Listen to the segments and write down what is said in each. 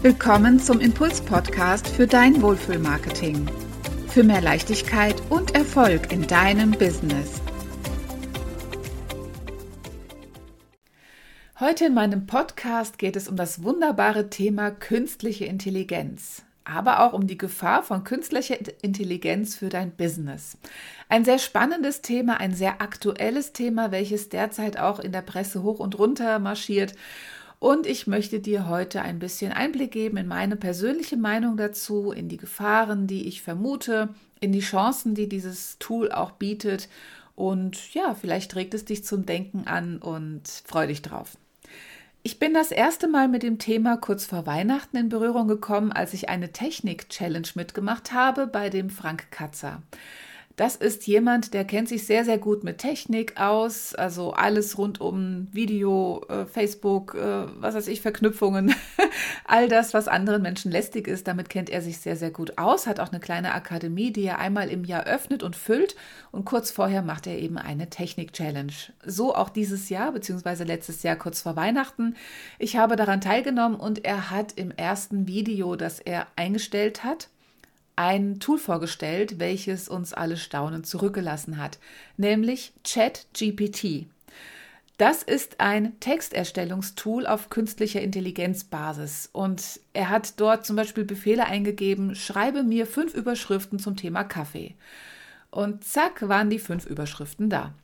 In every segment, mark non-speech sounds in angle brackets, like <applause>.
Willkommen zum Impuls-Podcast für dein Wohlfühlmarketing. Für mehr Leichtigkeit und Erfolg in deinem Business. Heute in meinem Podcast geht es um das wunderbare Thema künstliche Intelligenz, aber auch um die Gefahr von künstlicher Intelligenz für dein Business. Ein sehr spannendes Thema, ein sehr aktuelles Thema, welches derzeit auch in der Presse hoch und runter marschiert und ich möchte dir heute ein bisschen Einblick geben in meine persönliche Meinung dazu, in die Gefahren, die ich vermute, in die Chancen, die dieses Tool auch bietet. Und ja, vielleicht regt es dich zum Denken an und freu dich drauf. Ich bin das erste Mal mit dem Thema kurz vor Weihnachten in Berührung gekommen, als ich eine Technik-Challenge mitgemacht habe bei dem Frank Katzer. Das ist jemand, der kennt sich sehr, sehr gut mit Technik aus, also alles rund um Video, äh, Facebook, äh, was weiß ich, Verknüpfungen, <laughs> all das, was anderen Menschen lästig ist, damit kennt er sich sehr, sehr gut aus, hat auch eine kleine Akademie, die er einmal im Jahr öffnet und füllt und kurz vorher macht er eben eine Technik-Challenge. So auch dieses Jahr, beziehungsweise letztes Jahr kurz vor Weihnachten. Ich habe daran teilgenommen und er hat im ersten Video, das er eingestellt hat, ein Tool vorgestellt, welches uns alle staunend zurückgelassen hat, nämlich ChatGPT. Das ist ein Texterstellungstool auf künstlicher Intelligenzbasis und er hat dort zum Beispiel Befehle eingegeben, schreibe mir fünf Überschriften zum Thema Kaffee. Und zack waren die fünf Überschriften da.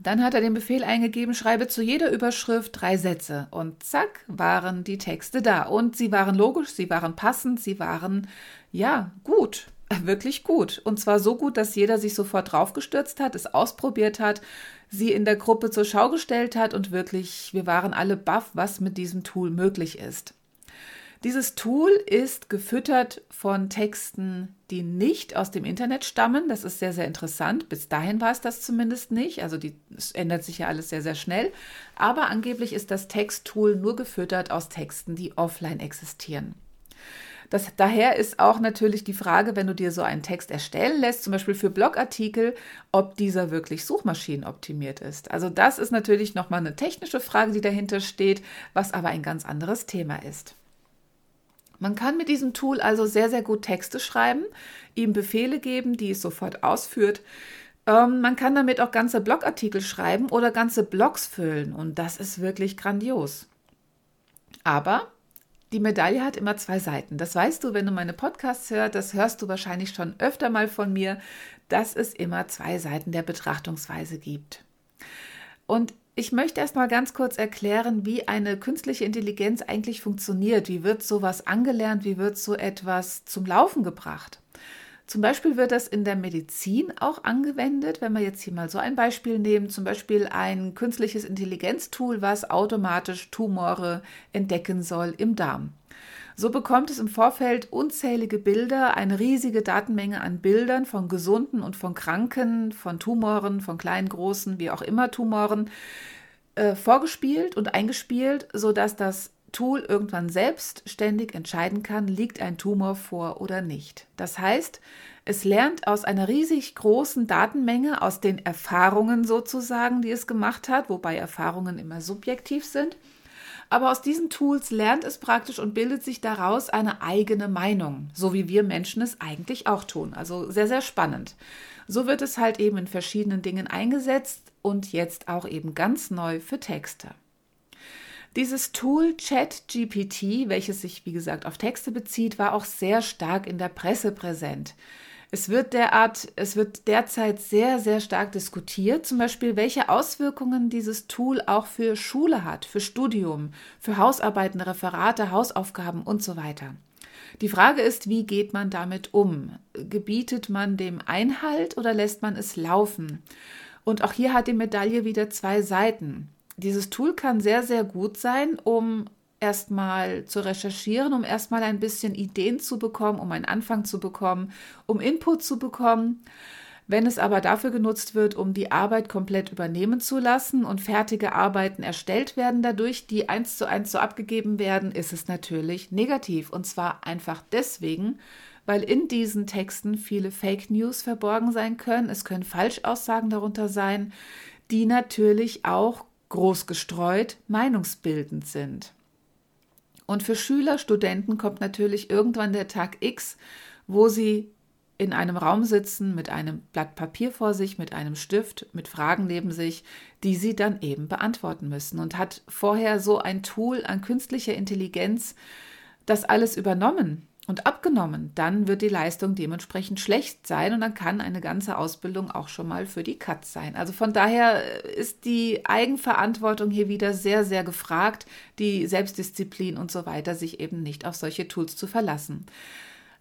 Dann hat er den Befehl eingegeben, schreibe zu jeder Überschrift drei Sätze. Und zack, waren die Texte da. Und sie waren logisch, sie waren passend, sie waren, ja, gut, wirklich gut. Und zwar so gut, dass jeder sich sofort draufgestürzt hat, es ausprobiert hat, sie in der Gruppe zur Schau gestellt hat und wirklich, wir waren alle baff, was mit diesem Tool möglich ist. Dieses Tool ist gefüttert von Texten, die nicht aus dem Internet stammen. Das ist sehr, sehr interessant. Bis dahin war es das zumindest nicht. Also die, es ändert sich ja alles sehr, sehr schnell. Aber angeblich ist das Texttool nur gefüttert aus Texten, die offline existieren. Das, daher ist auch natürlich die Frage, wenn du dir so einen Text erstellen lässt, zum Beispiel für Blogartikel, ob dieser wirklich suchmaschinenoptimiert ist. Also das ist natürlich nochmal eine technische Frage, die dahinter steht, was aber ein ganz anderes Thema ist. Man kann mit diesem Tool also sehr, sehr gut Texte schreiben, ihm Befehle geben, die es sofort ausführt. Ähm, man kann damit auch ganze Blogartikel schreiben oder ganze Blogs füllen und das ist wirklich grandios. Aber die Medaille hat immer zwei Seiten. Das weißt du, wenn du meine Podcasts hörst, das hörst du wahrscheinlich schon öfter mal von mir, dass es immer zwei Seiten der Betrachtungsweise gibt. Und ich möchte erst mal ganz kurz erklären, wie eine künstliche Intelligenz eigentlich funktioniert. Wie wird sowas angelernt? Wie wird so etwas zum Laufen gebracht? Zum Beispiel wird das in der Medizin auch angewendet, wenn wir jetzt hier mal so ein Beispiel nehmen, zum Beispiel ein künstliches Intelligenztool, was automatisch Tumore entdecken soll im Darm. So bekommt es im Vorfeld unzählige Bilder, eine riesige Datenmenge an Bildern von gesunden und von Kranken, von Tumoren, von kleinen, großen, wie auch immer Tumoren, äh, vorgespielt und eingespielt, sodass das Tool irgendwann selbstständig entscheiden kann, liegt ein Tumor vor oder nicht. Das heißt, es lernt aus einer riesig großen Datenmenge, aus den Erfahrungen sozusagen, die es gemacht hat, wobei Erfahrungen immer subjektiv sind, aber aus diesen Tools lernt es praktisch und bildet sich daraus eine eigene Meinung, so wie wir Menschen es eigentlich auch tun. Also sehr, sehr spannend. So wird es halt eben in verschiedenen Dingen eingesetzt und jetzt auch eben ganz neu für Texte. Dieses Tool ChatGPT, welches sich wie gesagt auf Texte bezieht, war auch sehr stark in der Presse präsent. Es wird derart, es wird derzeit sehr, sehr stark diskutiert, zum Beispiel, welche Auswirkungen dieses Tool auch für Schule hat, für Studium, für Hausarbeiten, Referate, Hausaufgaben und so weiter. Die Frage ist, wie geht man damit um? Gebietet man dem Einhalt oder lässt man es laufen? Und auch hier hat die Medaille wieder zwei Seiten. Dieses Tool kann sehr, sehr gut sein, um erstmal zu recherchieren, um erstmal ein bisschen Ideen zu bekommen, um einen Anfang zu bekommen, um Input zu bekommen. Wenn es aber dafür genutzt wird, um die Arbeit komplett übernehmen zu lassen und fertige Arbeiten erstellt werden dadurch, die eins zu eins so abgegeben werden, ist es natürlich negativ. Und zwar einfach deswegen, weil in diesen Texten viele Fake News verborgen sein können. Es können Falschaussagen darunter sein, die natürlich auch groß gestreut meinungsbildend sind. Und für Schüler, Studenten kommt natürlich irgendwann der Tag X, wo sie in einem Raum sitzen mit einem Blatt Papier vor sich, mit einem Stift, mit Fragen neben sich, die sie dann eben beantworten müssen. Und hat vorher so ein Tool an künstlicher Intelligenz das alles übernommen und abgenommen, dann wird die Leistung dementsprechend schlecht sein und dann kann eine ganze Ausbildung auch schon mal für die Katz sein. Also von daher ist die Eigenverantwortung hier wieder sehr, sehr gefragt, die Selbstdisziplin und so weiter, sich eben nicht auf solche Tools zu verlassen.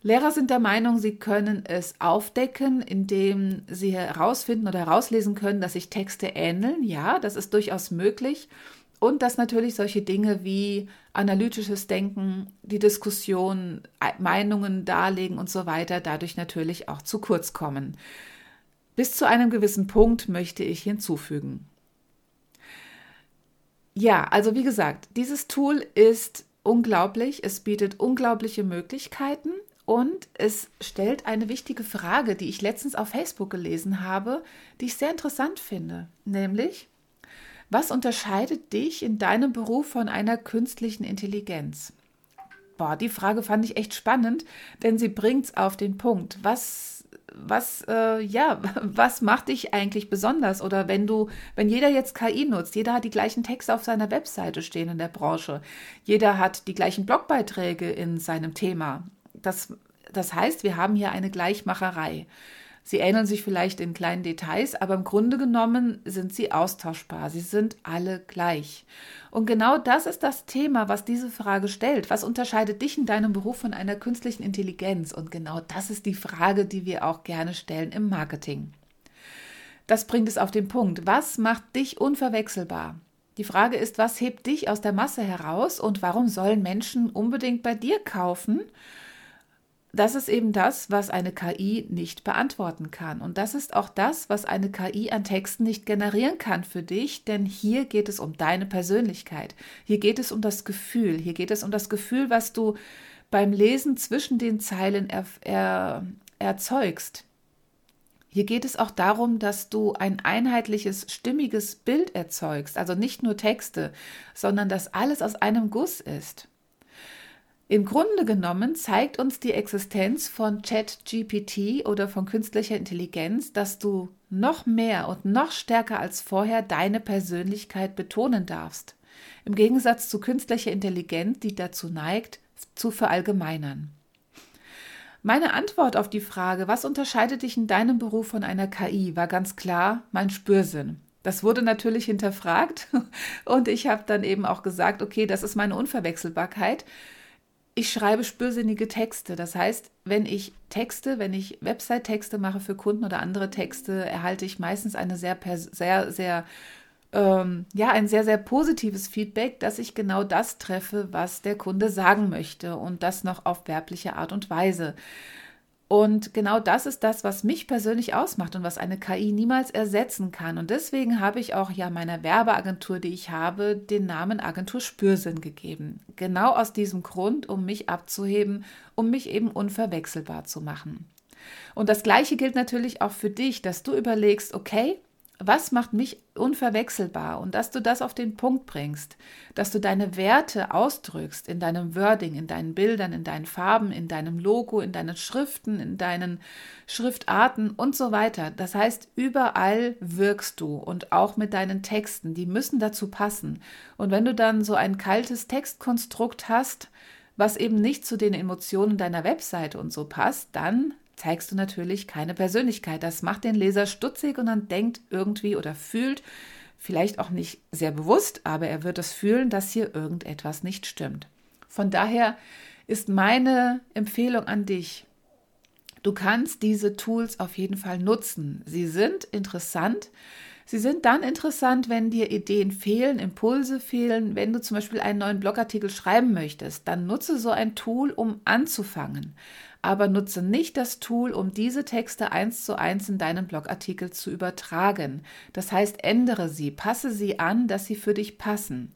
Lehrer sind der Meinung, sie können es aufdecken, indem sie herausfinden oder herauslesen können, dass sich Texte ähneln. Ja, das ist durchaus möglich. Und dass natürlich solche Dinge wie analytisches Denken, die Diskussion, Meinungen darlegen und so weiter dadurch natürlich auch zu kurz kommen. Bis zu einem gewissen Punkt möchte ich hinzufügen. Ja, also wie gesagt, dieses Tool ist unglaublich. Es bietet unglaubliche Möglichkeiten. Und es stellt eine wichtige Frage, die ich letztens auf Facebook gelesen habe, die ich sehr interessant finde. Nämlich, was unterscheidet dich in deinem Beruf von einer künstlichen Intelligenz? Boah, die Frage fand ich echt spannend, denn sie bringt es auf den Punkt. Was, was, äh, ja, <laughs> was macht dich eigentlich besonders? Oder wenn du, wenn jeder jetzt KI nutzt, jeder hat die gleichen Texte auf seiner Webseite stehen in der Branche, jeder hat die gleichen Blogbeiträge in seinem Thema das, das heißt, wir haben hier eine Gleichmacherei. Sie ähneln sich vielleicht in kleinen Details, aber im Grunde genommen sind sie austauschbar. Sie sind alle gleich. Und genau das ist das Thema, was diese Frage stellt. Was unterscheidet dich in deinem Beruf von einer künstlichen Intelligenz? Und genau das ist die Frage, die wir auch gerne stellen im Marketing. Das bringt es auf den Punkt. Was macht dich unverwechselbar? Die Frage ist, was hebt dich aus der Masse heraus und warum sollen Menschen unbedingt bei dir kaufen? Das ist eben das, was eine KI nicht beantworten kann. Und das ist auch das, was eine KI an Texten nicht generieren kann für dich, denn hier geht es um deine Persönlichkeit. Hier geht es um das Gefühl. Hier geht es um das Gefühl, was du beim Lesen zwischen den Zeilen er, er, erzeugst. Hier geht es auch darum, dass du ein einheitliches, stimmiges Bild erzeugst, also nicht nur Texte, sondern dass alles aus einem Guss ist. Im Grunde genommen zeigt uns die Existenz von ChatGPT oder von künstlicher Intelligenz, dass du noch mehr und noch stärker als vorher deine Persönlichkeit betonen darfst. Im Gegensatz zu künstlicher Intelligenz, die dazu neigt, zu verallgemeinern. Meine Antwort auf die Frage, was unterscheidet dich in deinem Beruf von einer KI, war ganz klar mein Spürsinn. Das wurde natürlich hinterfragt <laughs> und ich habe dann eben auch gesagt, okay, das ist meine Unverwechselbarkeit ich schreibe spürsinnige Texte. Das heißt, wenn ich Texte, wenn ich Website-Texte mache für Kunden oder andere Texte, erhalte ich meistens eine sehr, sehr, sehr, ähm, ja, ein sehr, sehr positives Feedback, dass ich genau das treffe, was der Kunde sagen möchte und das noch auf werbliche Art und Weise. Und genau das ist das, was mich persönlich ausmacht und was eine KI niemals ersetzen kann. Und deswegen habe ich auch ja meiner Werbeagentur, die ich habe, den Namen Agentur Spürsinn gegeben. Genau aus diesem Grund, um mich abzuheben, um mich eben unverwechselbar zu machen. Und das Gleiche gilt natürlich auch für dich, dass du überlegst, okay, was macht mich unverwechselbar und dass du das auf den Punkt bringst, dass du deine Werte ausdrückst in deinem Wording, in deinen Bildern, in deinen Farben, in deinem Logo, in deinen Schriften, in deinen Schriftarten und so weiter. Das heißt, überall wirkst du und auch mit deinen Texten, die müssen dazu passen. Und wenn du dann so ein kaltes Textkonstrukt hast, was eben nicht zu den Emotionen deiner Webseite und so passt, dann zeigst du natürlich keine Persönlichkeit. Das macht den Leser stutzig und dann denkt irgendwie oder fühlt, vielleicht auch nicht sehr bewusst, aber er wird es fühlen, dass hier irgendetwas nicht stimmt. Von daher ist meine Empfehlung an dich, du kannst diese Tools auf jeden Fall nutzen. Sie sind interessant. Sie sind dann interessant, wenn dir Ideen fehlen, Impulse fehlen, wenn du zum Beispiel einen neuen Blogartikel schreiben möchtest, dann nutze so ein Tool, um anzufangen aber nutze nicht das Tool, um diese Texte eins zu eins in deinen Blogartikel zu übertragen. Das heißt, ändere sie, passe sie an, dass sie für dich passen.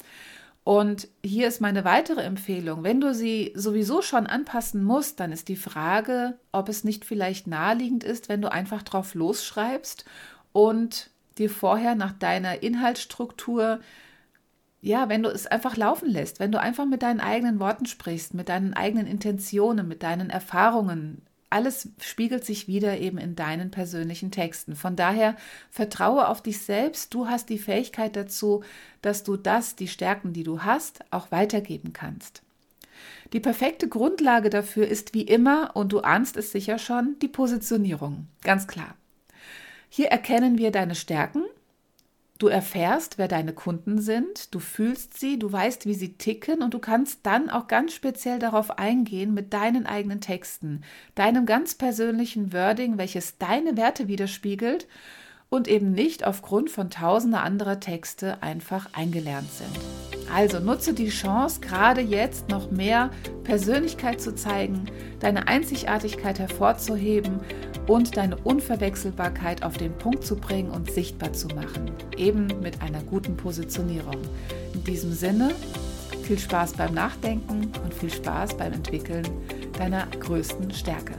Und hier ist meine weitere Empfehlung. Wenn du sie sowieso schon anpassen musst, dann ist die Frage, ob es nicht vielleicht naheliegend ist, wenn du einfach drauf losschreibst und dir vorher nach deiner Inhaltsstruktur ja, wenn du es einfach laufen lässt, wenn du einfach mit deinen eigenen Worten sprichst, mit deinen eigenen Intentionen, mit deinen Erfahrungen, alles spiegelt sich wieder eben in deinen persönlichen Texten. Von daher vertraue auf dich selbst. Du hast die Fähigkeit dazu, dass du das, die Stärken, die du hast, auch weitergeben kannst. Die perfekte Grundlage dafür ist wie immer, und du ahnst es sicher schon, die Positionierung. Ganz klar. Hier erkennen wir deine Stärken Du erfährst, wer deine Kunden sind, du fühlst sie, du weißt, wie sie ticken und du kannst dann auch ganz speziell darauf eingehen mit deinen eigenen Texten, deinem ganz persönlichen Wording, welches deine Werte widerspiegelt und eben nicht aufgrund von tausender anderer Texte einfach eingelernt sind. Also nutze die Chance, gerade jetzt noch mehr Persönlichkeit zu zeigen, deine Einzigartigkeit hervorzuheben und deine Unverwechselbarkeit auf den Punkt zu bringen und sichtbar zu machen, eben mit einer guten Positionierung. In diesem Sinne, viel Spaß beim Nachdenken und viel Spaß beim Entwickeln deiner größten Stärke.